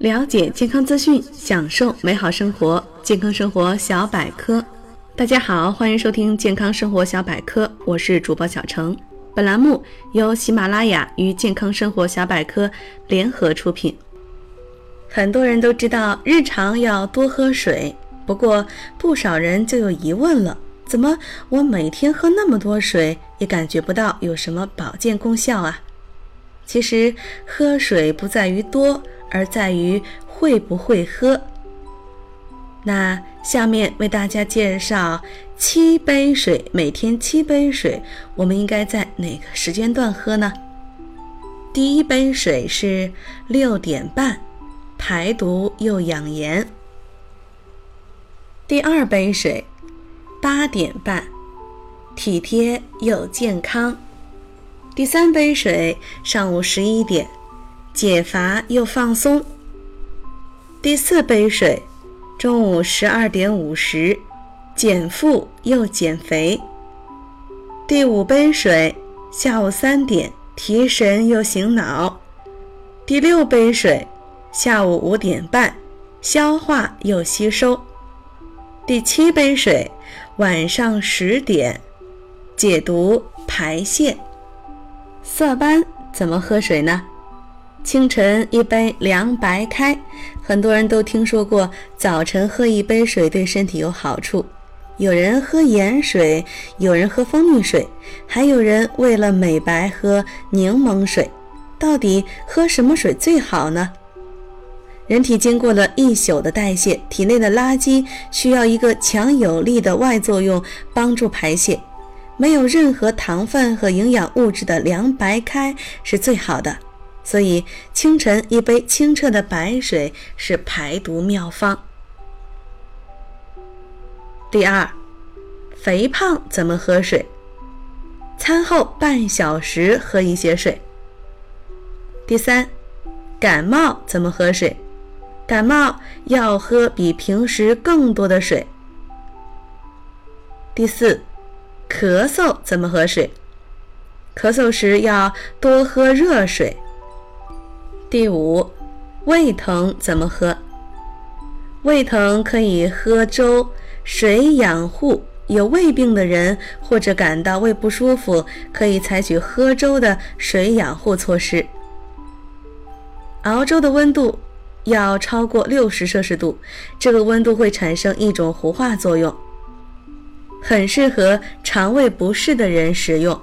了解健康资讯，享受美好生活。健康生活小百科，大家好，欢迎收听健康生活小百科，我是主播小程。本栏目由喜马拉雅与健康生活小百科联合出品。很多人都知道日常要多喝水，不过不少人就有疑问了：怎么我每天喝那么多水，也感觉不到有什么保健功效啊？其实喝水不在于多，而在于会不会喝。那下面为大家介绍七杯水，每天七杯水，我们应该在哪个时间段喝呢？第一杯水是六点半，排毒又养颜。第二杯水八点半，体贴又健康。第三杯水，上午十一点，解乏又放松。第四杯水，中午十二点五十，减负又减肥。第五杯水，下午三点，提神又醒脑。第六杯水，下午五点半，消化又吸收。第七杯水，晚上十点，解毒排泄。色斑怎么喝水呢？清晨一杯凉白开，很多人都听说过早晨喝一杯水对身体有好处。有人喝盐水，有人喝蜂蜜水，还有人为了美白喝柠檬水。到底喝什么水最好呢？人体经过了一宿的代谢，体内的垃圾需要一个强有力的外作用帮助排泄。没有任何糖分和营养物质的凉白开是最好的，所以清晨一杯清澈的白水是排毒妙方。第二，肥胖怎么喝水？餐后半小时喝一些水。第三，感冒怎么喝水？感冒要喝比平时更多的水。第四。咳嗽怎么喝水？咳嗽时要多喝热水。第五，胃疼怎么喝？胃疼可以喝粥，水养护。有胃病的人或者感到胃不舒服，可以采取喝粥的水养护措施。熬粥的温度要超过六十摄氏度，这个温度会产生一种糊化作用。很适合肠胃不适的人食用。